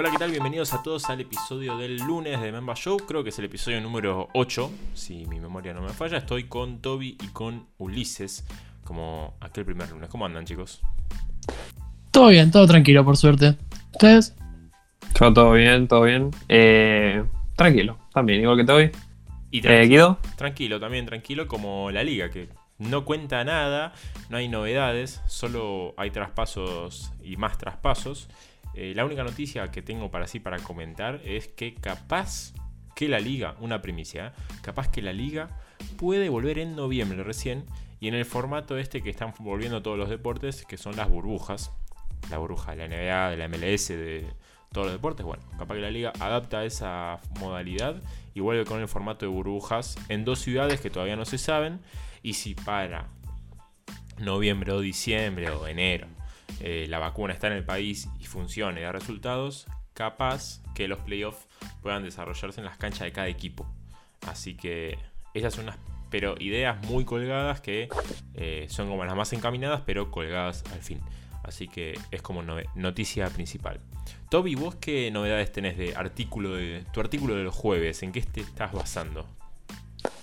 Hola, ¿qué tal? Bienvenidos a todos al episodio del lunes de Memba Show. Creo que es el episodio número 8, si mi memoria no me falla. Estoy con Toby y con Ulises, como aquel primer lunes. ¿Cómo andan, chicos? Todo bien, todo tranquilo, por suerte. ¿Ustedes? Yo todo bien, todo bien. Eh, tranquilo, también, igual que Toby. Y Eh, tranquilo, Guido, tranquilo, también tranquilo como la liga, que no cuenta nada, no hay novedades, solo hay traspasos y más traspasos. Eh, la única noticia que tengo para sí para comentar es que capaz que la liga, una primicia, capaz que la liga puede volver en noviembre recién y en el formato este que están volviendo todos los deportes, que son las burbujas, la burbuja de la NBA, de la MLS, de todos los deportes, bueno, capaz que la liga adapta esa modalidad y vuelve con el formato de burbujas en dos ciudades que todavía no se saben y si para noviembre o diciembre o enero eh, la vacuna está en el país y funcione y da resultados, capaz que los playoffs puedan desarrollarse en las canchas de cada equipo. Así que esas son unas pero ideas muy colgadas que eh, son como las más encaminadas, pero colgadas al fin. Así que es como noticia principal. Toby, ¿vos qué novedades tenés de artículo de tu artículo de los jueves? ¿En qué te estás basando?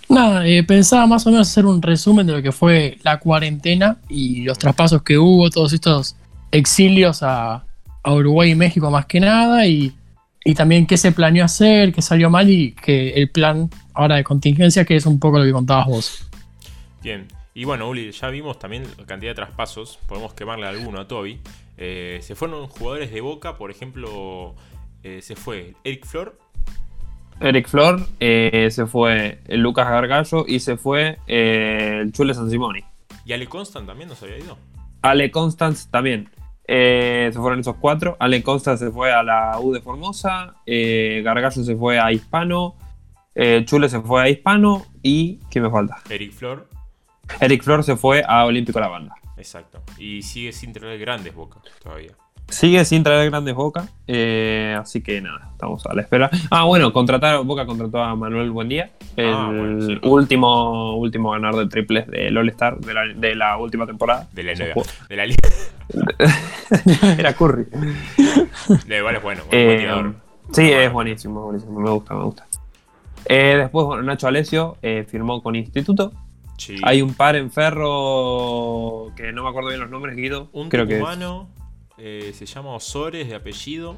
Nada, eh, pensaba más o menos hacer un resumen de lo que fue la cuarentena y los traspasos que hubo, todos estos exilios a, a Uruguay y México más que nada, y, y también qué se planeó hacer, qué salió mal y que el plan ahora de contingencia, que es un poco lo que contabas vos. Bien. Y bueno, Uli, ya vimos también la cantidad de traspasos. Podemos quemarle alguno a Toby. Eh, se fueron jugadores de Boca, por ejemplo, eh, se fue Eric Flor. Eric Flor, eh, se fue el Lucas Gargallo y se fue eh, el Chule San Simoni. Y Ale Constant también nos había ido. Ale Constance también. Eh, se fueron esos cuatro. Ale Constance se fue a la U de Formosa. eh, Gargallo se fue a Hispano. eh, Chule se fue a Hispano. ¿Y quién me falta? Eric Flor, Eric Flor se fue a Olímpico La Banda. exacto. Y sigue sin traer grandes Boca todavía. Sigue sin traer grandes Boca, eh, así que nada, estamos a la espera. Ah, bueno, contrataron, Boca contrató a Manuel Buendía, el Ah, bueno, sí. último, último ganador de triples del All-Star de la, de la última temporada. De la NBA. De la liga. Era Curry. De, igual es bueno, buen Eh, sí, Bueno. es buenísimo, buenísimo, me gusta, me gusta. Eh, después, bueno, Nacho Alesio eh, firmó con Instituto. Sí. Hay un par en Ferro que no me acuerdo bien los nombres, Guido. Un Creo tucumano eh, se llama Osores de apellido.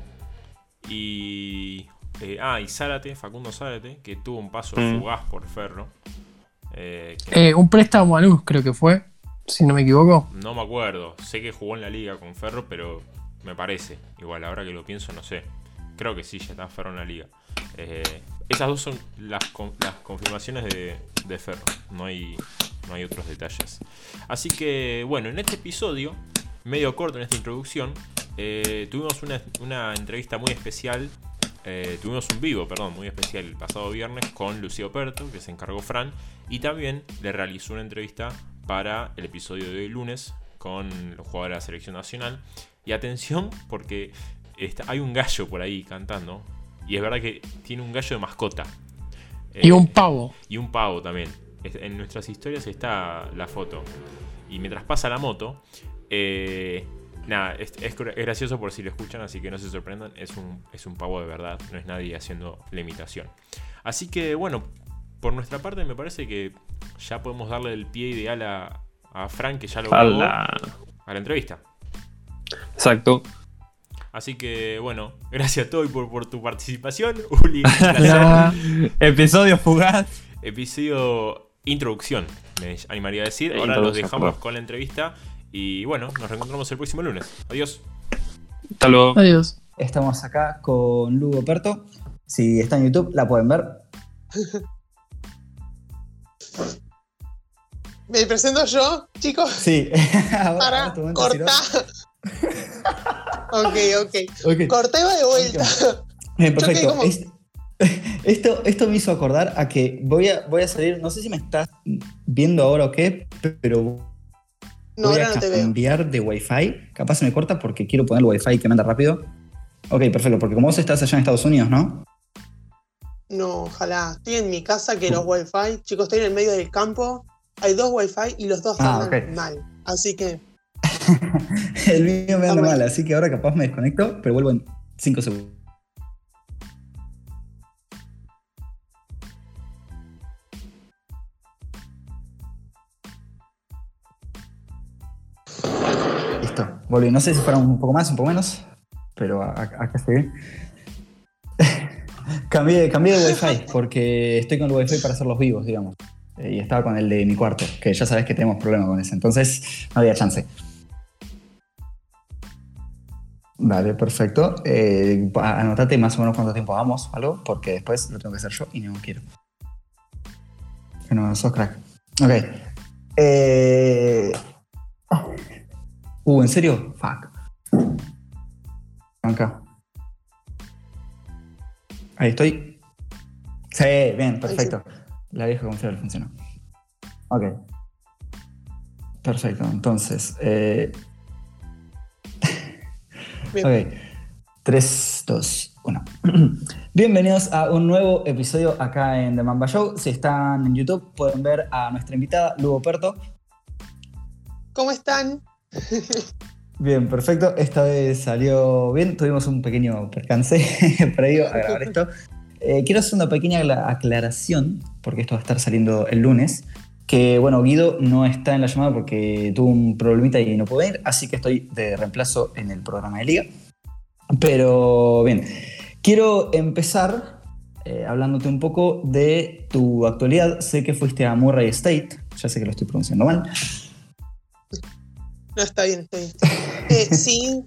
Y. eh, ah, y Zárate, Facundo Zárate, que tuvo un paso Mm. fugaz por Ferro. Eh, que Eh, un préstamo a Luz, creo que fue, si no me equivoco. no me acuerdo. Sé que jugó en la liga con Ferro, pero me parece. Igual, ahora que lo pienso, no sé. Creo que sí, ya está Ferro en la liga. Eh, esas dos son las, con- las confirmaciones de, de Ferro. No hay, no hay otros detalles. Así que, bueno, en este episodio, medio corto en esta introducción, eh, tuvimos una, una entrevista muy especial. eh, tuvimos un vivo, perdón, muy especial el pasado viernes con Lucio Perto, que se encargó Fran. Y también le realizó una entrevista para el episodio de hoy lunes con los jugadores de la selección nacional. Y atención, porque está- hay un gallo por ahí cantando. Y es verdad que tiene un gallo de mascota. Y Eh, un pavo. y un pavo también. En nuestras historias está la foto. Y mientras pasa la moto, eh, nada, es, es gra- es gracioso por si lo escuchan, así que no se sorprendan. Es un, es un pavo de verdad, no es nadie haciendo la imitación. Así que bueno, por nuestra parte me parece que ya podemos darle el pie ideal a, a Frank, que ya lo a grabó, la- a la entrevista. Exacto. Así que bueno, gracias a todos por, por tu participación. Uli. Episodio fugaz. episodio introducción, me animaría a decir. Ahora los dejamos con la entrevista y bueno, nos reencontramos el próximo lunes. Adiós. Hasta luego. Adiós. Estamos acá con Lugo Perto. Si está en YouTube, la pueden ver. ¿Me presento yo, chicos? Sí. Ahora- Para, ahora tu momento, corta. ok, ok. Ciro. Ok. Corta y va de vuelta. Perfecto. como- Esto, esto me hizo acordar a que voy a, voy a salir, no sé si me estás viendo ahora o qué, pero No, voy ahora a no te veo. cambiar de Wi-Fi. Capaz se me corta porque quiero poner el Wi-Fi que me anda rápido. Ok, perfecto, porque como vos estás allá en Estados Unidos, ¿no? No, ojalá. Estoy en mi casa que los wifi, chicos, estoy en el medio del campo. Hay dos wifi y los dos Ah, andan ok. mal. Así que, El mío me anda mal, así que ahora capaz me desconecto, pero vuelvo en 5 segundos. Volví. No sé si fueron un poco más, un poco menos, pero acá estoy. cambié, cambié de wifi porque estoy con el wifi para hacer los vivos, digamos. Eh, y estaba con el de mi cuarto, que ya sabes que tenemos problemas con ese. Entonces no había chance. Vale, perfecto. Eh, anotate más o menos cuánto tiempo vamos, algo, porque después lo tengo que hacer yo y no quiero. Que no, sos crack. Ok. Eh... Uh, ¿en serio? Fuck. Acá. Ahí estoy. Sí, bien, perfecto. La vieja confiable funcionó. Ok. Perfecto, entonces. Eh... Ok. 3, 2, 1. Bienvenidos a un nuevo episodio acá en The Mamba Show. Si están en YouTube pueden ver a nuestra invitada, Lugo Perto. ¿Cómo están? Bien, perfecto. Esta vez salió bien. Tuvimos un pequeño percance previo a grabar esto. Eh, quiero hacer una pequeña acla- aclaración, porque esto va a estar saliendo el lunes. Que bueno, Guido no está en la llamada porque tuvo un problemita y no pudo ir, así que estoy de reemplazo en el programa de Liga. Pero bien, quiero empezar eh, hablándote un poco de tu actualidad. Sé que fuiste a Murray State, ya sé que lo estoy pronunciando mal. No, está bien, está bien. Eh, sí,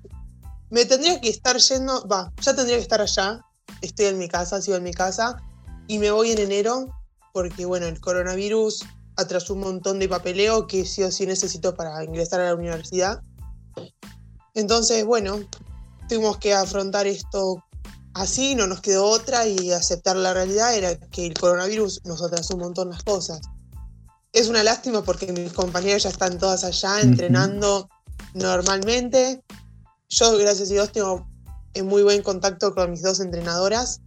me tendría que estar yendo, va, ya tendría que estar allá. Estoy en mi casa, sigo en mi casa. Y me voy en enero porque, bueno, el coronavirus atrasó un montón de papeleo que sí o sí necesito para ingresar a la universidad. Entonces, bueno, tuvimos que afrontar esto así, no nos quedó otra y aceptar la realidad era que el coronavirus nos atrasó un montón las cosas. Es una lástima porque mis compañeros ya están todas allá entrenando normalmente. Yo, gracias a Dios, tengo en muy buen contacto con mis dos entrenadoras.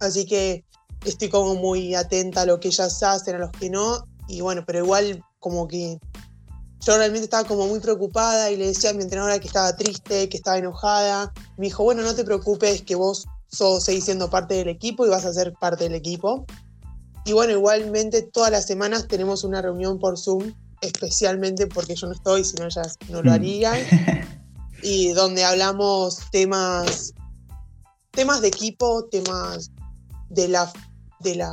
Así que estoy como muy atenta a lo que ellas hacen, a los que no. Y bueno, pero igual como que yo realmente estaba como muy preocupada y le decía a mi entrenadora que estaba triste, que estaba enojada. Me dijo, bueno, no te preocupes, que vos sos, seguís siendo parte del equipo y vas a ser parte del equipo. Y bueno, igualmente todas las semanas tenemos una reunión por Zoom, especialmente porque yo no estoy, si no ellas no lo Mm. harían. y donde hablamos temas, temas de equipo, temas de la, de la,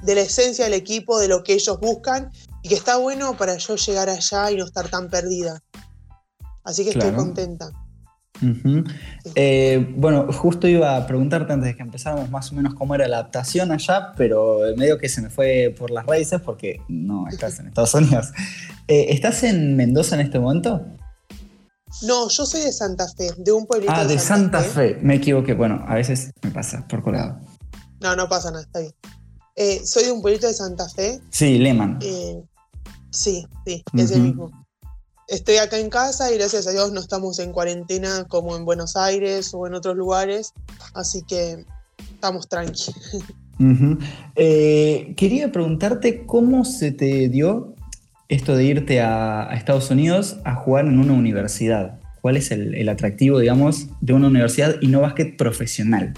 de la esencia del equipo, de lo que ellos buscan, y que está bueno para yo llegar allá y no estar tan perdida. Así que Claro. estoy contenta. Eh, bueno, justo iba a preguntarte antes de que empezáramos más o menos cómo era la adaptación allá, pero medio que se me fue por las raíces porque no estás en Estados Unidos. Eh, ¿Estás en Mendoza en este momento? No, yo soy de Santa Fe, de un pueblito Ah, de Santa Fe. Me equivoqué. Bueno, a veces me pasa por colado. No, no pasa nada, está bien. Eh, soy de un pueblito de Santa Fe. Sí, Lehman. eh, sí, sí, ese Ujú. mismo. Estoy acá en casa y gracias a Dios no estamos en cuarentena como en Buenos Aires o en otros lugares, así que estamos tranqui. Eh, quería preguntarte cómo se te dio esto de irte a, a Estados Unidos a jugar en una universidad. ¿Cuál es el, el atractivo, digamos, de una universidad y no básquet profesional?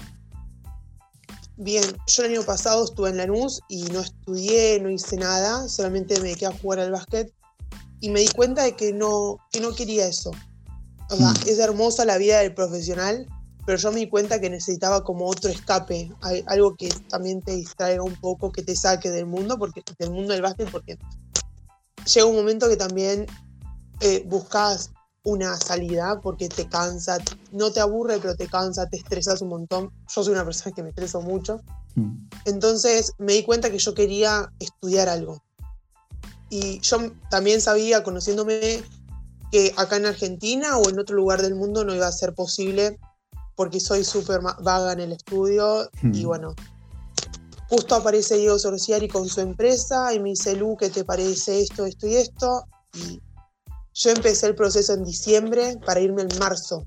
Bien, yo el año pasado estuve en Lanús y no estudié, no hice nada, solamente me dediqué a jugar al básquet y me di cuenta de que no, que no quería eso. O sea, Mm. es hermosa la vida del profesional, pero yo me di cuenta que necesitaba como otro escape, al- algo que también te distraiga un poco, que te saque del mundo, porque, del mundo del básquet, porque llega un momento que también eh, buscas una salida porque te cansa, no te aburre, pero te cansa, te estresas un montón. Yo soy una persona que me estreso mucho. Mm. Entonces me di cuenta que yo quería estudiar algo. Y yo también sabía, conociéndome, que acá en Argentina o en otro lugar del mundo no iba a ser posible porque soy súper vaga en el estudio. Y bueno, justo aparece Diego Sorciari con su empresa y me dice, Lu, ¿qué te parece esto, esto y esto? Y yo empecé el proceso en diciembre para irme en marzo.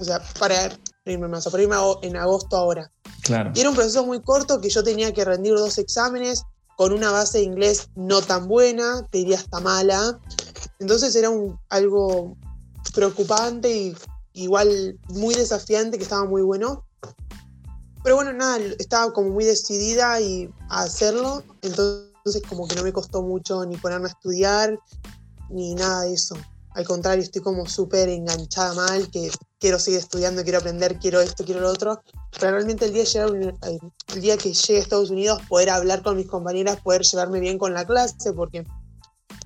O sea, para irme en marzo, para irme en agosto ahora. Claro. Y era un proceso muy corto que yo tenía que rendir dos exámenes con una base de inglés no tan buena, te diría hasta mala. Entonces era un, algo preocupante y igual muy desafiante que estaba muy bueno. Pero bueno, nada, estaba como muy decidida y a hacerlo. Entonces como que no me costó mucho ni ponerme a estudiar ni nada de eso. Al contrario, estoy como súper enganchada mal, que quiero seguir estudiando, quiero aprender, quiero esto, quiero lo otro. Pero realmente el día, el día que llegue a Estados Unidos, poder hablar con mis compañeras, poder llevarme bien con la clase, porque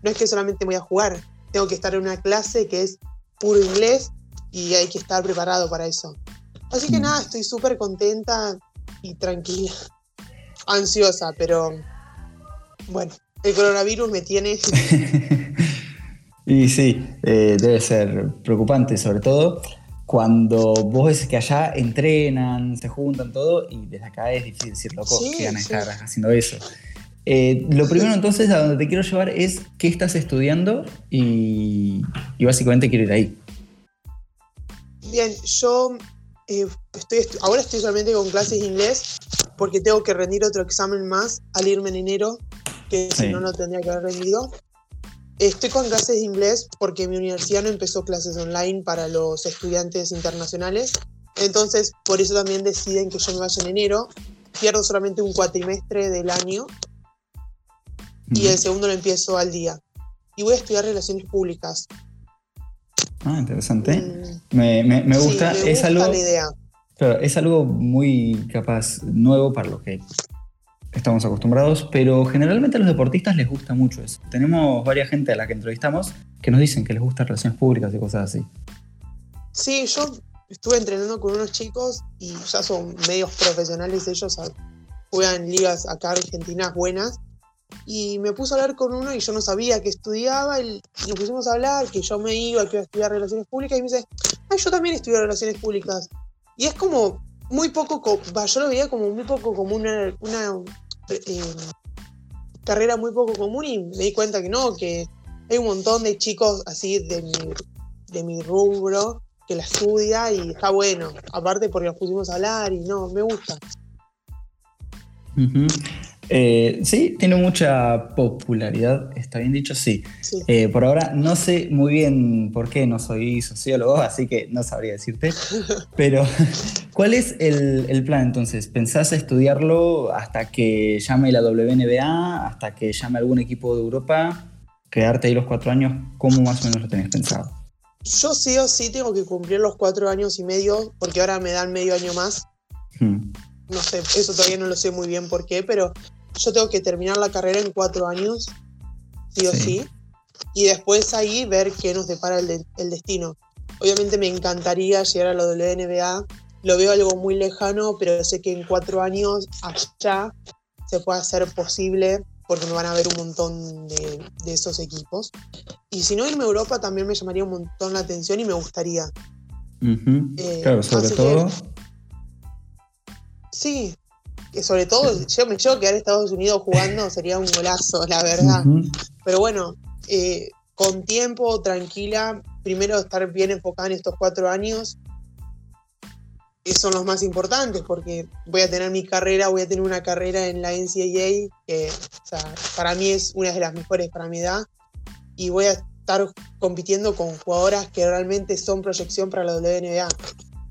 no es que solamente voy a jugar, tengo que estar en una clase que es puro inglés y hay que estar preparado para eso. Así que mm. nada, estoy súper contenta y tranquila. Ansiosa, pero bueno, el coronavirus me tiene... y sí, eh, debe ser preocupante, sobre todo cuando vos ves que allá entrenan, se juntan todo, y desde acá es difícil decir, loco, que van a estar haciendo eso. Eh, lo primero entonces a donde te quiero llevar es qué estás estudiando y, básicamente quiero ir ahí. Bien, yo eh, estoy ahora estoy solamente con clases de inglés porque tengo que rendir otro examen más al irme en enero, que si no, no tendría que haber rendido. Estoy con clases de inglés porque mi universidad no empezó clases online para los estudiantes internacionales. Entonces, por eso también deciden que yo me vaya en enero. Pierdo solamente un cuatrimestre del año y el segundo lo empiezo al día. Y voy a estudiar relaciones públicas. Ah, interesante. Mm. Me, me, gusta. es algo, la idea. es algo muy capaz nuevo para lo que estamos acostumbrados, pero generalmente a los deportistas les gusta mucho eso. Tenemos varias gente a la que entrevistamos que nos dicen que les gusta relaciones públicas y cosas así. Sí, yo estuve entrenando con unos chicos y ya son medios profesionales ellos, juegan ligas acá argentinas buenas y me puse a hablar con uno y yo no sabía que estudiaba y nos pusimos a hablar, que yo me iba a estudiar relaciones públicas y me dice, ay, yo también estudio relaciones públicas. Y es como muy poco, yo lo veía como muy poco como una, eh, carrera muy poco común y me di cuenta que no, que hay un montón de chicos así de mi, de mi rubro que la estudia y está bueno. Aparte porque nos pusimos a hablar y no, me gusta. Eh, sí, tiene mucha popularidad, está bien dicho, sí. Eh, por ahora no sé muy bien por qué no soy sociólogo, así que no sabría decirte. Pero, ¿cuál es el, plan entonces? ¿Pensás estudiarlo hasta que llame la WNBA, hasta que llame algún equipo de Europa? ¿Quedarte ahí los cuatro años? ¿Cómo más o menos lo tenés pensado? Yo sí o sí tengo que cumplir los cuatro años y medio, porque ahora me dan medio año más. Hmm. No sé, eso todavía no lo sé muy bien por qué, pero yo tengo que terminar la carrera en cuatro años, sí o sí, y después ahí ver qué nos depara el, destino. Obviamente me encantaría llegar a la WNBA, lo veo algo muy lejano, pero sé que en cuatro años allá se puede hacer posible porque me van a ver un montón de, esos equipos. Y si no irme a Europa también me llamaría un montón la atención y me gustaría. Eh, claro, sobre todo. sí, sobre todo yo me quedar en Estados Unidos jugando sería un golazo, la verdad. Pero bueno, eh, con tiempo, tranquila, primero estar bien enfocada en estos cuatro años, que son los más importantes, porque voy a tener mi carrera, voy a tener una carrera en la NCAA, que para mí es una de las mejores para mi edad, y voy a estar compitiendo con jugadoras que realmente son proyección para la WNBA.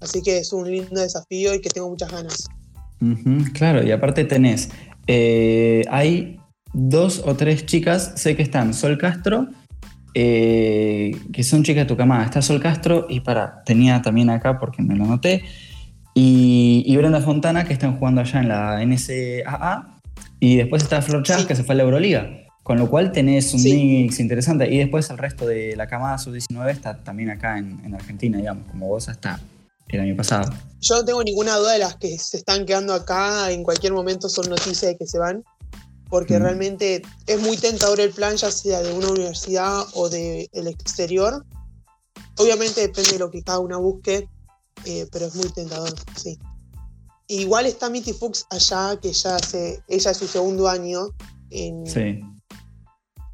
Así que es un lindo desafío y que tengo muchas ganas claro, y aparte tenés, eh, hay dos o tres chicas, sé que están Sol Castro, eh, que son chicas de tu camada. Está Sol Castro y para, tenía también acá porque me lo noté, y, Brenda Fontana que están jugando allá en la NCAA, y después está Flor Chávez que se fue a la Euroliga. Con lo cual tenés un mix interesante. Y después el resto de la camada sub-19 está también acá en, en Argentina, digamos, como vos hasta el año pasado. Yo no tengo ninguna duda de las que se están quedando acá, en cualquier momento son noticias de que se van, porque mm. realmente es muy tentador el plan, ya sea de una universidad o del exterior. Obviamente depende de lo que cada una busque, eh, pero es muy tentador, sí. Igual está Mitty Fuchs allá, que ya hace, ella es su segundo año en,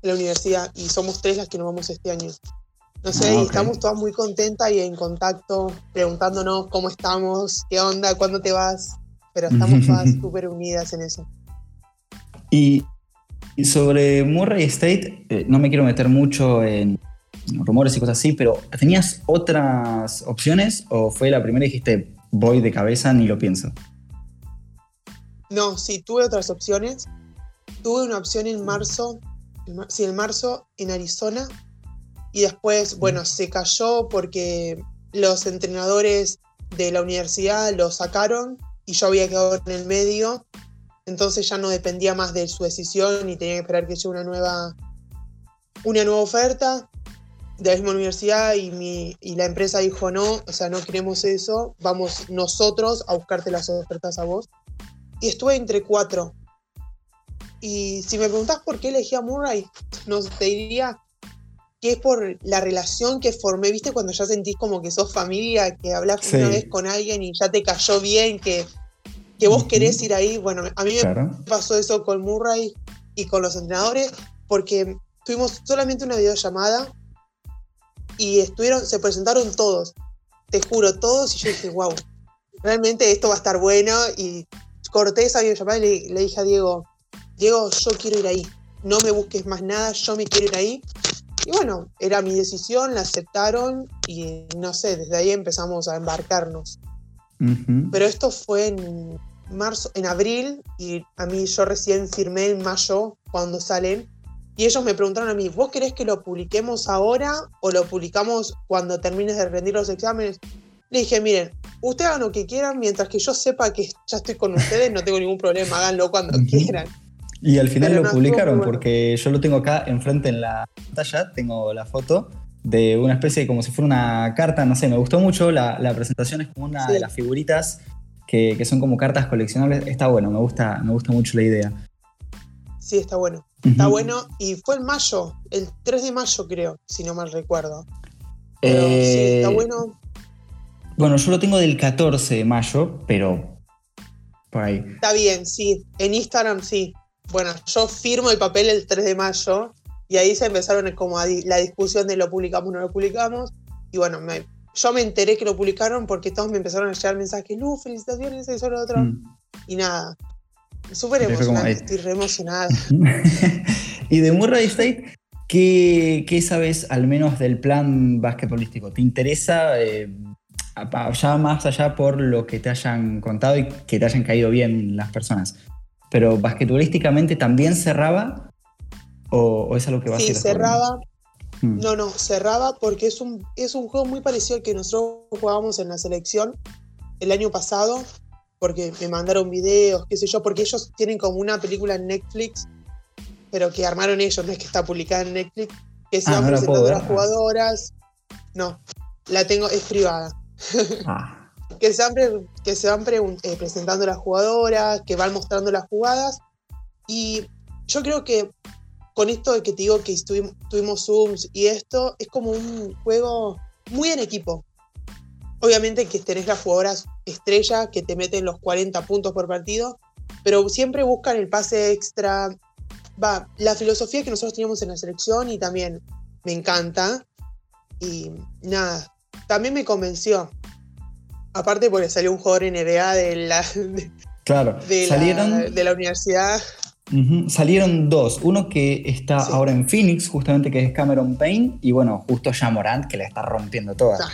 la universidad, y somos tres las que nos vamos este año. No sé, ah, estamos todas muy contentas y en contacto, preguntándonos cómo estamos, qué onda, cuándo te vas, pero estamos todas súper unidas en eso. Y, sobre Murray State, eh, no me quiero meter mucho en rumores y cosas así, pero ¿tenías otras opciones o fue la primera y dijiste voy de cabeza ni lo pienso? No, sí, tuve otras opciones. Tuve una opción en marzo, sí, en marzo en Arizona, Y después, bueno, se cayó porque los entrenadores de la universidad lo sacaron y yo había quedado en el medio. Entonces ya no dependía más de su decisión y tenía que esperar que llegue una nueva, una nueva oferta de la misma universidad y, mi, y la empresa dijo no, o sea, no queremos eso, vamos nosotros a buscarte las ofertas a vos. Y estuve entre cuatro. Y si me preguntás por qué elegí a Murray, no te diría que es por la relación que formé, viste, cuando ya sentís como que sos familia, que hablas Sí. una vez con alguien y ya te cayó bien, que, que vos Ujú. querés ir ahí. Bueno, a mí me Claro. pasó eso con Murray y con los entrenadores, porque tuvimos solamente una videollamada y estuvieron, se presentaron todos, te juro, todos, y yo dije, wow, realmente esto va a estar bueno. Y corté esa videollamada y le, le dije a Diego, Diego, yo quiero ir ahí, no me busques más nada, yo me quiero ir ahí. Y bueno, era mi decisión, la aceptaron y no sé, desde ahí empezamos a embarcarnos. Ujú. Pero esto fue en marzo, en abril, y a mí yo recién firmé en mayo cuando salen. Y ellos me preguntaron a mí, ¿vos querés que lo publiquemos ahora o lo publicamos cuando termines de rendir los exámenes? Le dije, miren, ustedes hagan lo que quieran, mientras que yo sepa que ya estoy con ustedes, no tengo ningún problema, háganlo cuando quieran. Y al final Pero lo no, publicaron bueno. porque yo lo tengo acá enfrente en la pantalla, tengo la foto de una especie de como si fuera una carta, no sé, me gustó mucho, la, la presentación es como una Sí. de las figuritas que, que son como cartas coleccionables, está bueno, me gusta, me gusta mucho la idea. Sí, está bueno. Está bueno. Y fue en mayo, el 3 de mayo creo, si no mal recuerdo. Pero sí, Eh, está bueno. Bueno, yo lo tengo del 14 de mayo, pero por ahí. Está bien, sí. En Instagram sí. Bueno, yo firmo el papel el 3 de mayo y ahí se empezaron como a di- la discusión de lo publicamos o no lo publicamos. Y bueno, me- yo me enteré que lo publicaron porque todos me empezaron a llegar mensajes, Lu, felicitaciones, eso, lo otro. Mm. Y nada, súper emocionante, estoy re emocionada. y de Murray State, ¿qué, qué sabes al menos del plan basquetbolístico? ¿Te interesa eh, ya más allá por lo que te hayan contado y que te hayan caído bien las personas? Pero basquetbolísticamente también cerraba o, o es algo que vas a Sí, ir descubriendo? cerraba. Mm. No, no, cerraba porque es un, es un juego muy parecido al que nosotros jugábamos en la selección el año pasado, porque me mandaron videos, qué sé yo, porque ellos tienen como una película en Netflix, pero que armaron ellos, no es que está publicada en Netflix, que se Ah, van no presentando las jugadoras. No, la tengo, es privada. Ah, Que se van, pre- que se van pregun- eh, presentando las jugadoras, que van mostrando las jugadas. Y yo creo que con esto de que te digo que estuvimos, tuvimos Zooms y esto, es como un juego muy en equipo. Obviamente que tenés las jugadoras estrella que te meten los 40 puntos por partido, pero siempre buscan el pase extra. Va, la filosofía que nosotros teníamos en la selección y también me encanta. Y nada, también me convenció. Aparte porque salió un jugador NBA de la, de, claro. de la- Salieron, de la universidad. Salieron dos. Uno que está Sí. ahora en Phoenix, justamente que es Cameron Payne, y bueno, justo ya Morant, que la está rompiendo toda. Ah.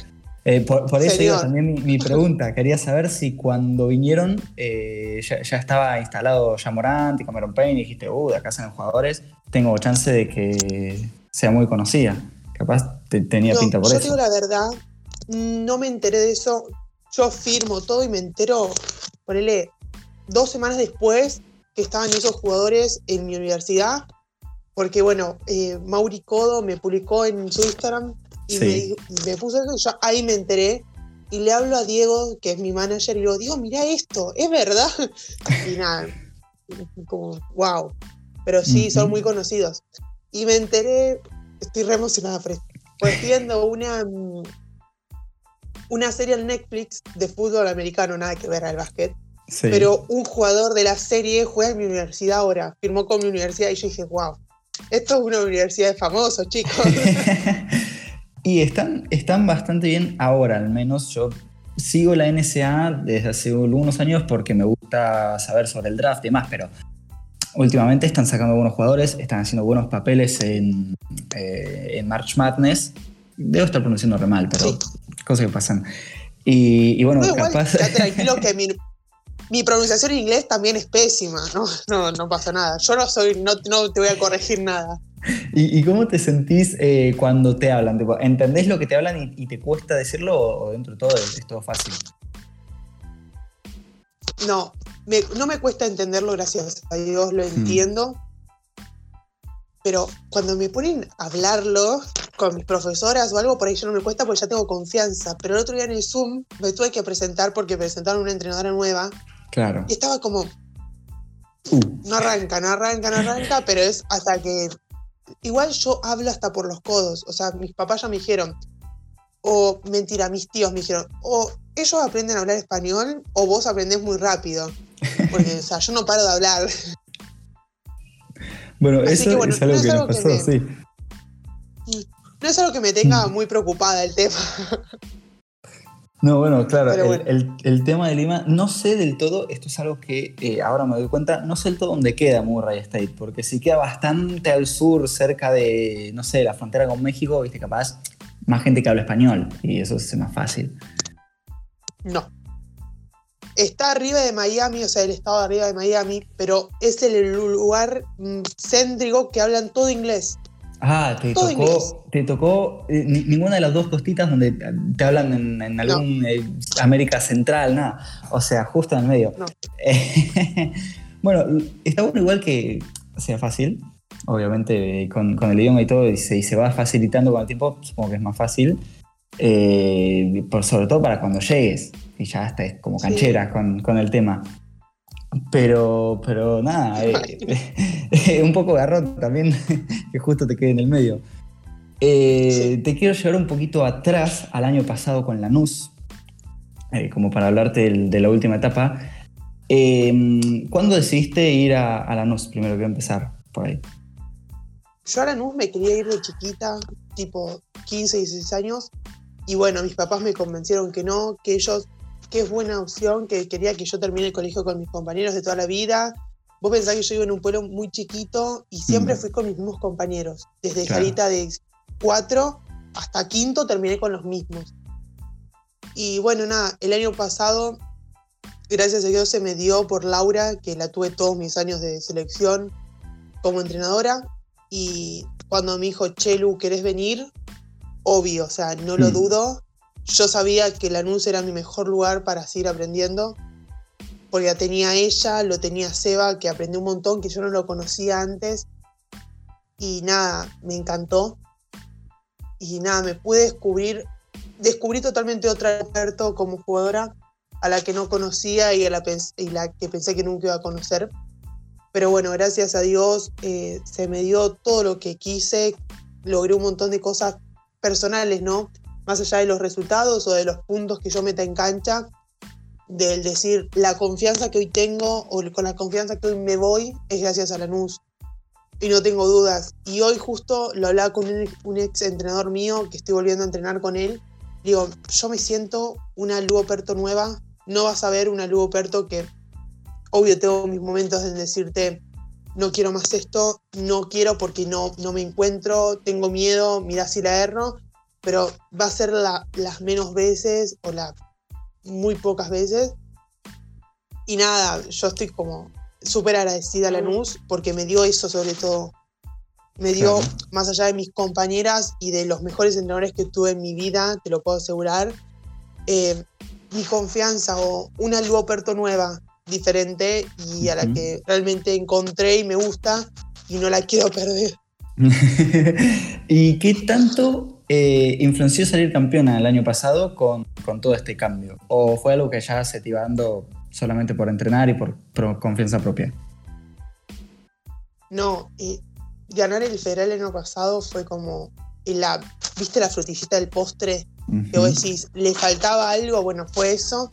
Eh, por, por eso iba también mi, mi pregunta. Quería saber si cuando vinieron eh, ya, ya estaba instalado ya Morant y Cameron Payne y dijiste, uh, de acá salen jugadores, tengo chance de que sea muy conocida. Capaz te- tenía No, pinta por yo eso. digo la verdad, no me enteré de eso. Yo firmo todo y me entero, ponele, dos semanas después que estaban esos jugadores en mi universidad. Porque bueno, eh, Mauri Codo me publicó en su Instagram y Sí. me, puso eso y yo ahí me enteré. Y le hablo a Diego, que es mi manager, y le digo, Diego, mira esto, ¿es verdad? Y nada, como, wow. Pero sí, son muy conocidos. Y me enteré, estoy re emocionada esto. Pues viendo una, mm, una serie en Netflix de fútbol americano, nada que ver al básquet. Sí. Pero un jugador de la serie juega en mi universidad ahora, firmó con mi universidad y yo dije, wow, esto es una universidad de famosos, chicos. y están, están bastante bien ahora, al menos yo sigo la NSA desde hace algunos años porque me gusta saber sobre el draft y demás, pero últimamente están sacando buenos jugadores, están haciendo buenos papeles en, eh, en March Madness. Debo estar pronunciando re mal, pero Sí. Cosas que pasan. Y, y bueno, No, igual, capaz... está tranquilo que mi, mi pronunciación en inglés también es pésima, ¿no? No, no pasa nada. Yo no soy, no, no te voy a corregir nada. ¿Y, y cómo te sentís eh, cuando te hablan? ¿Entendés lo que te hablan y, y te cuesta decirlo o dentro de todo es, es todo fácil? No, me- no me cuesta entenderlo, gracias a Dios lo entiendo. Pero cuando me ponen a hablarlo con mis profesoras o algo, por ahí ya no me cuesta porque ya tengo confianza. Pero el otro día en el Zoom me tuve que presentar porque presentaron una entrenadora nueva Claro. y estaba como, Uh, no arranca, no arranca, no arranca, pero es hasta que. Igual yo hablo hasta por los codos. O sea, mis papás ya me dijeron, o mentira, mis tíos me dijeron, o ellos aprenden a hablar español o vos aprendés muy rápido. Porque, o sea, yo no paro de hablar. bueno, Así eso que bueno, es algo no es que nos algo que pasó, me- sí. No es algo que me tenga muy preocupada el tema. No, bueno, claro, el, bueno. el- el tema de Lima, no sé del todo, esto es algo que eh, ahora me doy cuenta, no sé del todo dónde queda Murray State, porque si queda bastante al sur, cerca de, no sé, la frontera con México, viste, capaz más gente que habla español, y eso es más fácil. No. Está arriba de Miami, o sea, el estado de arriba de Miami, pero es el lugar mm, céntrico que hablan todo inglés. Ah, te Todo inglés. tocó, te tocó eh, ni- ninguna de las dos costitas donde te hablan en, en algún eh, América Central, nada. O sea, justo en el medio. No. Eh, bueno, está bueno igual que sea fácil. Obviamente con, con el idioma y todo, y se, y se va facilitando con el tiempo, supongo que es más fácil. Eh, por, sobre todo para cuando llegues, y ya estés como Sí. cancheras con, con el tema. Pero, pero nada, eh, un poco garrón también, que justo te quede en el medio. Eh, Sí. Te quiero llevar un poquito atrás al año pasado con Lanús, eh, como para hablarte de la última etapa. Eh, ¿Cuándo decidiste ir a, a Lanús? Primero quiero empezar por ahí. Yo a Lanús me quería ir de chiquita, tipo 15, 16 años, y bueno, mis papás me convencieron que no, que ellos, que es buena opción, que quería que yo termine el colegio con mis compañeros de toda la vida. Vos pensás que yo vivo en un pueblo muy chiquito y siempre Mm. fui con mis mismos compañeros. Desde Claro. Jarita de 4 hasta quinto terminé con los mismos. Y bueno, nada, el año pasado, gracias a Dios se me dio por Laura, que la tuve todos mis años de selección como entrenadora. Y cuando me dijo, Chelu, ¿querés venir? Obvio, o sea, no lo Mm. dudo. Yo sabía que Lanús era mi mejor lugar para seguir aprendiendo. Porque la tenía ella, lo tenía Seba, que aprendí un montón, que yo no lo conocía antes. Y nada, me encantó. Y nada, me pude descubrir, descubrí totalmente otra Alberto como jugadora a la que no conocía y a la, y la que pensé que nunca iba a conocer. Pero bueno, gracias a Dios eh, se me dio todo lo que quise, logré un montón de cosas personales, ¿no? Más allá de los resultados o de los puntos que yo meta en cancha, del decir la confianza que hoy tengo o con la confianza que hoy me voy es gracias a Lanús. Y no tengo dudas. Y hoy justo lo hablaba con un, ex entrenador mío que estoy volviendo a entrenar con él. Digo, yo me siento una Lugo Perto nueva. No vas a ver una Lugo Perto que, obvio, tengo mis momentos en decirte, no quiero más esto, no quiero porque no, no me encuentro, tengo miedo, mira si la erro, pero va a ser la- las menos veces o las muy pocas veces. Y nada, yo estoy como súper agradecida a Lanús porque me dio eso sobre todo. Me dio, Claro. más allá de mis compañeras y de los mejores entrenadores que tuve en mi vida, te lo puedo asegurar, eh, mi confianza o una Luoperto nueva, diferente y a la que realmente encontré y me gusta y no la quiero perder. ¿Y qué tanto eh, influenció salir campeona el año pasado con, con todo este cambio? ¿O fue algo que ya se te iba dando solamente por entrenar y por, por confianza propia? No, eh, ganar el federal el año pasado fue como la, ¿viste la frutillita del postre? Que vos decís, le faltaba algo, bueno, fue eso.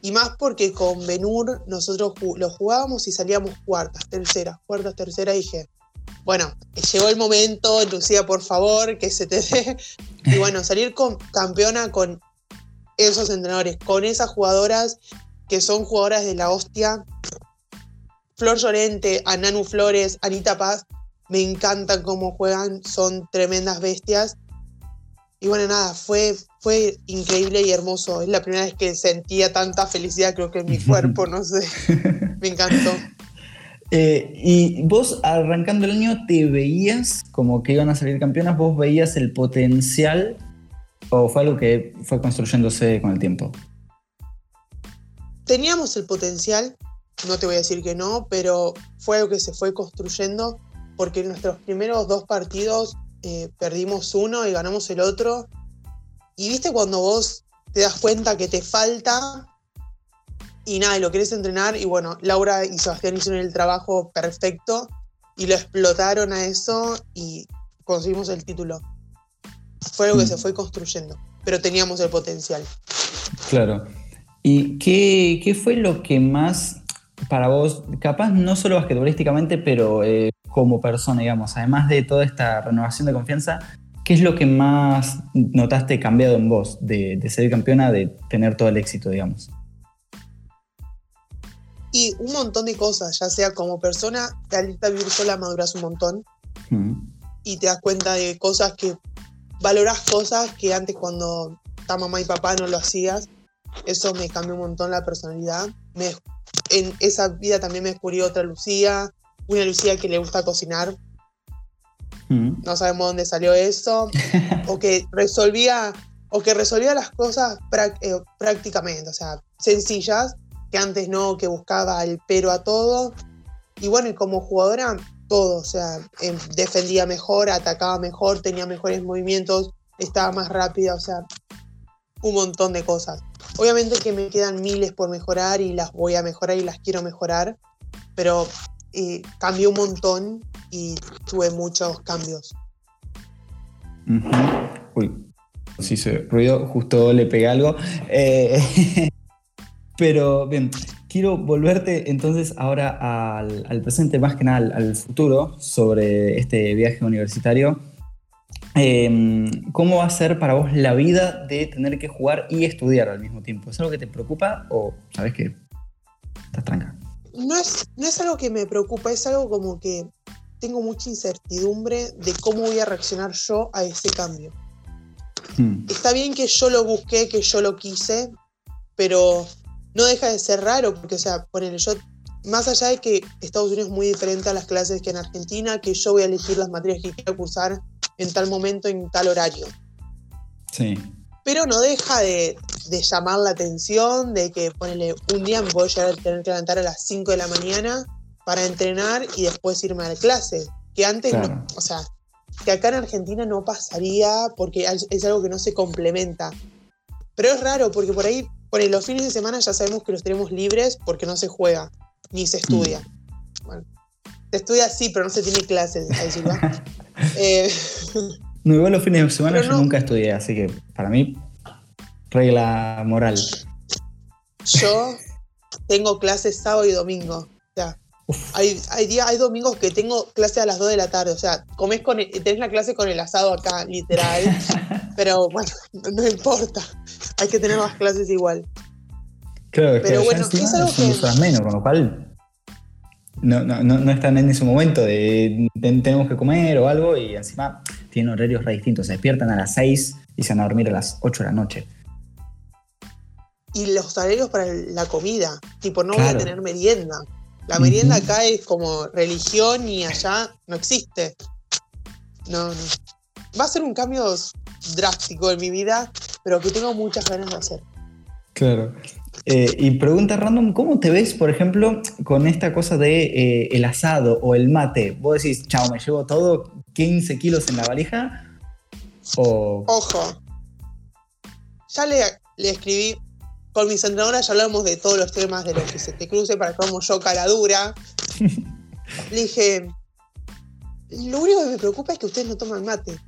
Y más porque con Benur nosotros lo jugábamos y salíamos cuartas, terceras, cuartas, terceras, y dije, bueno, llegó el momento, Lucía, por favor, que se te dé. Y bueno, salir con, campeona con esos entrenadores, con esas jugadoras que son jugadoras de la hostia. Flor Llorente, Ananu Flores, Anita Paz, me encantan cómo juegan, son tremendas bestias. Y bueno, nada, fue, fue increíble y hermoso. Es la primera vez que sentía tanta felicidad, creo que en mi cuerpo, no sé. Me encantó. Eh, y vos arrancando el año te veías como que iban a salir campeonas, vos veías el potencial o fue algo que fue construyéndose con el tiempo. Teníamos el potencial, no te voy a decir que no, pero fue algo que se fue construyendo porque en nuestros primeros dos partidos eh, perdimos uno y ganamos el otro. Y viste cuando vos te das cuenta que te falta y nada, y lo querés entrenar y bueno, Laura y Sebastián hicieron el trabajo perfecto y lo explotaron a eso y conseguimos el título. Fue algo que Mm. se fue construyendo, pero teníamos el potencial. Claro. ¿Y qué, qué fue lo que más para vos, capaz no solo basquetbolísticamente, pero eh, como persona, digamos, además de toda esta renovación de confianza, ¿qué es lo que más notaste cambiado en vos de, de ser campeona, de tener todo el éxito, digamos? Y un montón de cosas, ya sea como persona, al vivir sola maduras un montón Mm. y te das cuenta de cosas que valoras cosas que antes cuando ta mamá y papá no lo hacías. Eso me cambió un montón la personalidad. Me- en esa vida también me descubrí otra Lucía, una Lucía que le gusta cocinar, Mm. no sabemos dónde salió eso, o que resolvía, o que resolvía las cosas eh, prácticamente, o sea, sencillas, que antes no, que buscaba el pero a todo. Y bueno, y como jugadora, todo, o sea, em, defendía mejor, atacaba mejor, tenía mejores movimientos, estaba más rápida, o sea, un montón de cosas. Obviamente que me quedan miles por mejorar y las voy a mejorar y las quiero mejorar, pero eh, cambió un montón y tuve muchos cambios. Uy, sí se ruido, justo le pegué algo. Eh, pero bien, quiero volverte entonces ahora al, al presente, más que nada al, al futuro, sobre este viaje universitario. Eh, ¿Cómo va a ser para vos la vida de tener que jugar y estudiar al mismo tiempo? ¿Es algo que te preocupa o sabes que estás tranca? No es, no es algo que me preocupa, es algo como que tengo mucha incertidumbre de cómo voy a reaccionar yo a ese cambio. Hmm, Está bien que yo lo busqué, que yo lo quise, pero no deja de ser raro, porque, o sea, ponele, yo, más allá de que Estados Unidos es muy diferente a las clases que en Argentina, que yo voy a elegir las materias que quiero cursar en tal momento, en tal horario. Sí. Pero no deja de, de llamar la atención, de que, ponele, un día me puedo llegar a tener que levantar a las 5 de la mañana para entrenar y después irme a la clase. Que antes, no- o sea, que acá en Argentina no pasaría porque es algo que no se complementa. Pero es raro porque por ahí, por los fines de semana ya sabemos que los tenemos libres porque no se juega ni se estudia. Bueno, se estudia sí, pero no se tiene clases, ahí sí va. Eh, No, igual los fines de semana Pero yo no- nunca estudié, así que para mí, regla moral. yo tengo clases sábado y domingo. O sea, hay, hay, días, hay domingos que tengo clase a las 2 de la tarde. O sea, comés con el- tenés la clase con el asado acá, literal. pero bueno, no importa. Hay que tener las clases igual. Claro, es Pero que bueno, es algo que- menos, con lo cual no, no, no, no están en ese momento de ten- tenemos que comer o algo y encima tienen horarios re distintos. Se despiertan a las 6 y se van a dormir a las 8 de la noche. y los horarios para la comida. Tipo, no voy a tener merienda. La merienda acá es como religión y allá no existe. No, no. Va a ser un cambio drástico en mi vida, pero que tengo muchas ganas de hacer. Claro. Eh, y pregunta random, ¿cómo te ves, por ejemplo, con esta cosa de eh, el asado o el mate? ¿Vos decís, chao, me llevo todo 15 kilos en la valija? O... Ojo. Ya le, le escribí con mis entrenadoras, ya hablamos de todos los temas de lo que se te cruce para que como yo cara dura. Le dije, lo único que me preocupa es que ustedes no toman mate.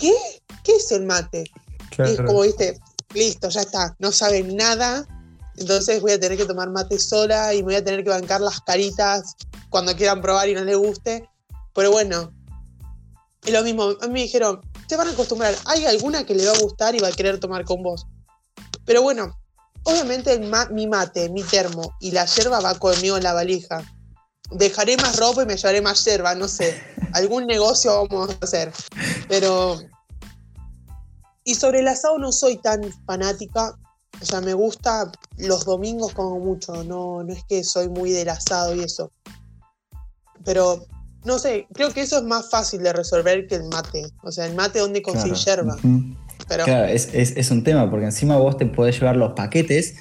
¿Qué? ¿Qué es el mate? Y es como, viste, listo, ya está, no saben nada. Entonces voy a tener que tomar mate sola y me voy a tener que bancar las caritas cuando quieran probar y no les guste. Pero bueno, es lo mismo. A mí me dijeron, se van a acostumbrar. Hay alguna que le va a gustar y va a querer tomar con vos. Pero bueno, obviamente ma- mi mate, mi termo y la yerba va conmigo en la valija. Dejaré más ropa y me llevaré más yerba, no sé. Algún negocio vamos a hacer. Pero y sobre el asado no soy tan fanática. O sea, me gusta los domingos como mucho. No, no es que soy muy del asado y eso. pero no sé, creo que eso es más fácil de resolver que el mate. O sea, el mate donde consigue Claro. Pero Claro, es, es- es un tema, porque encima vos te podés llevar los paquetes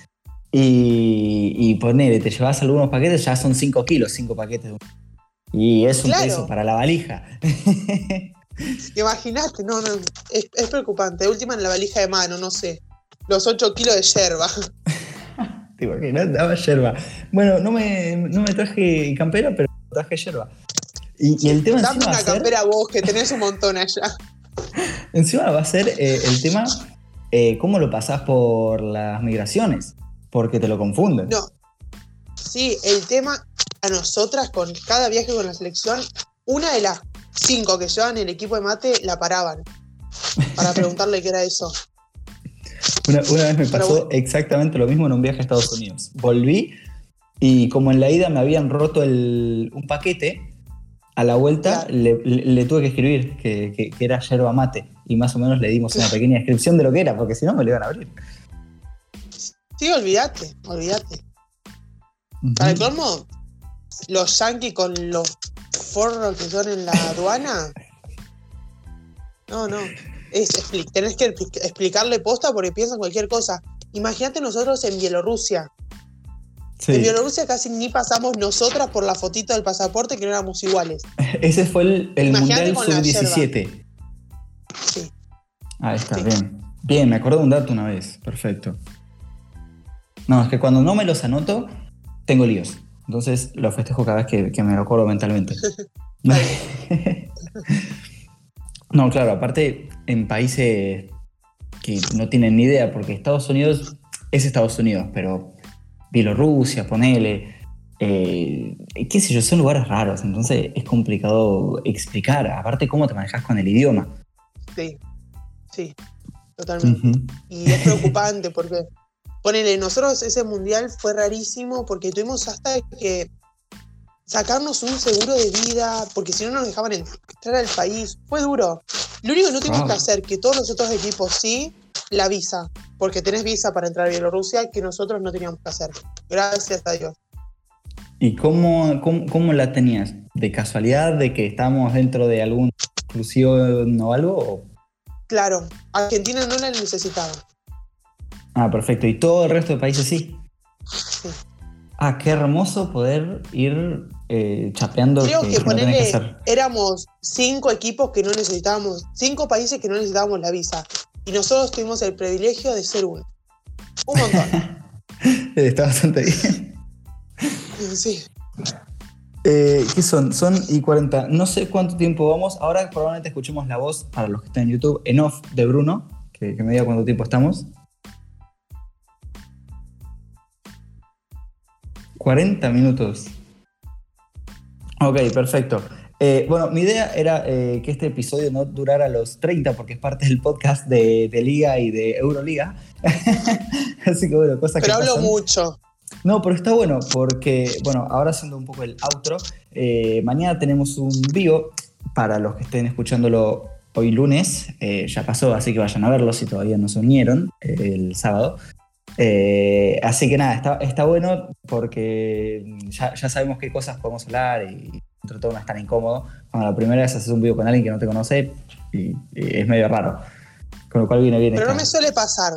y, y ponele, te llevas algunos paquetes, ya son 5 kilos, 5 paquetes. Y es un Claro. peso para la valija. imagínate, no, no, es, es preocupante. De última en la valija de mano, no sé. Los 8 kilos de yerba. Te imaginas, daba yerba. Bueno, no me, no me traje campera, pero traje yerba. Y, y el tema Dame encima va, una a ser, campera vos, que tenés un montón allá. encima va a ser eh, el tema eh, cómo lo pasás por las migraciones, porque te lo confunden. No. Sí, el tema a nosotras con cada viaje con la selección, una de las cinco que llevan el equipo de mate la paraban para preguntarle qué era eso. Una, una vez me pasó bueno. exactamente lo mismo en un viaje a Estados Unidos. Volví y como en la ida me habían roto el- un paquete, a la vuelta Claro. le, le- le tuve que escribir que, que- que era yerba mate y más o menos le dimos una pequeña descripción de lo que era, porque si no me lo iban a abrir. Sí, olvídate, olvídate. Para el colmo, los yankees con los forros que son en la aduana. No, no. Es, expli- tenés que expli- explicarle posta porque piensan cualquier cosa. Imagínate nosotros en Bielorrusia. Sí. En Bielorrusia casi ni pasamos nosotras por la fotito del pasaporte que no éramos iguales. Ese fue el, Mundial con la Sub-17. Sí. Ahí está, Sí. bien. Bien, me acordé de un dato una vez. Perfecto. No, es que cuando no me los anoto, tengo líos. Entonces lo festejo cada vez que, que me lo acuerdo mentalmente. no, claro, aparte en países que no tienen ni idea, porque Estados Unidos es Estados Unidos, pero Bielorrusia, ponele, eh, qué sé yo, son lugares raros, entonces es complicado explicar. Aparte, cómo te manejas con el idioma. Sí. Sí. Totalmente. Y es preocupante porque, ponele, nosotros ese mundial fue rarísimo porque tuvimos hasta que sacarnos un seguro de vida, porque si no nos dejaban entrar al país. Fue duro. Lo único que no tuvimos Wow. que hacer, que todos los otros equipos sí, la visa, porque tenés visa para entrar a Bielorrusia que nosotros no teníamos que hacer. Gracias a Dios. ¿Y cómo, cómo, cómo la tenías? ¿De casualidad de que estábamos dentro de alguna exclusión o algo? Claro, Argentina no la necesitaba. Ah, perfecto. ¿Y todo el resto de países sí? Sí. Ah, qué hermoso poder ir eh, chapeando Creo que, que no tenés que hacer. éramos cinco equipos que no necesitábamos, cinco países que no necesitábamos la visa. Y nosotros tuvimos el privilegio de ser uno. Un montón. Está bastante bien. sí. Eh, ¿Qué son? Son y 40. No sé cuánto tiempo vamos. Ahora probablemente escuchemos la voz, para los que están en YouTube, en off de Bruno, que, que me diga cuánto tiempo estamos. 40 minutos. Ok, perfecto. Eh, bueno, mi idea era eh, que este episodio no durara los 30 porque es parte del podcast de, de Liga y de Euroliga. Así que bueno, cosas Pero que hablo pasan. mucho. No, pero está bueno porque, bueno, ahora haciendo un poco el outro, eh, mañana tenemos un vivo para los que estén escuchándolo hoy lunes, ya pasó, así que vayan a verlo si todavía no se unieron el sábado. Eh, así que nada, está, está bueno porque ya, ya sabemos qué cosas podemos hablar y entre todo no es tan incómodo. Cuando la primera vez haces un vivo con alguien que no te conoce y, y es medio raro. Con lo cual viene bien. Pero no me suele pasar.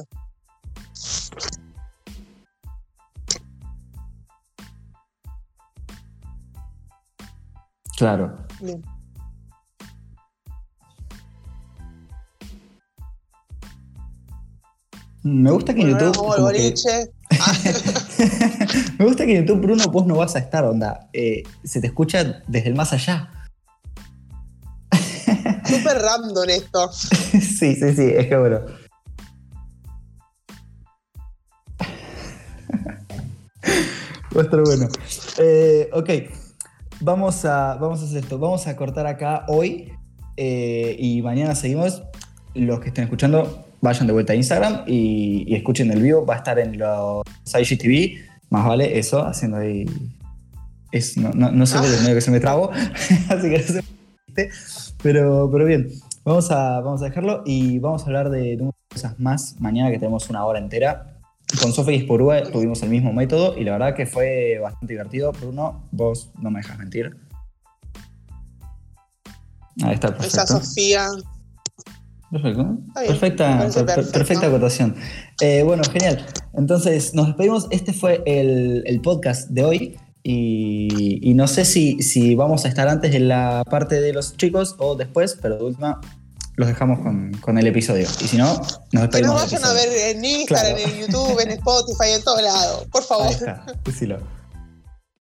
Claro. Bien. Me gusta que en YouTube. como que- Me gusta que en YouTube, Bruno, vos no vas a estar, onda. Eh, se te escucha desde el más allá. Súper random esto. sí, sí, sí, es que bueno. Va a estar bueno. Eh, ok, vamos a, vamos a hacer esto. Vamos a cortar acá hoy eh, y mañana seguimos. Los que estén escuchando, vayan de vuelta a Instagram y, y escuchen el vivo. Va a estar en los IGTV. Más vale eso, haciendo ahí. Es, no, no, no sé por el medio que se me trabo, así que no sé pero, pero bien, vamos a, vamos a dejarlo y vamos a hablar de, de cosas más mañana que tenemos una hora entera. Con Sofía y Sporúa tuvimos el mismo método y la verdad que fue bastante divertido. Bruno, vos no me dejas mentir. Ahí está, Esa perfecto. Sofía. Perfecto. Perfecta, perfecto. perfecta acotación. Eh, bueno, genial. Entonces, nos despedimos. Este fue el, el podcast de hoy. Y, y no sé si, si vamos a estar antes en la parte de los chicos o después, pero de última los dejamos con, con el episodio. Y si no, nos Que despedimos. nos del vayan a ver en Instagram, Claro. en YouTube, en Spotify, en todos lados. Por favor. Ahí está.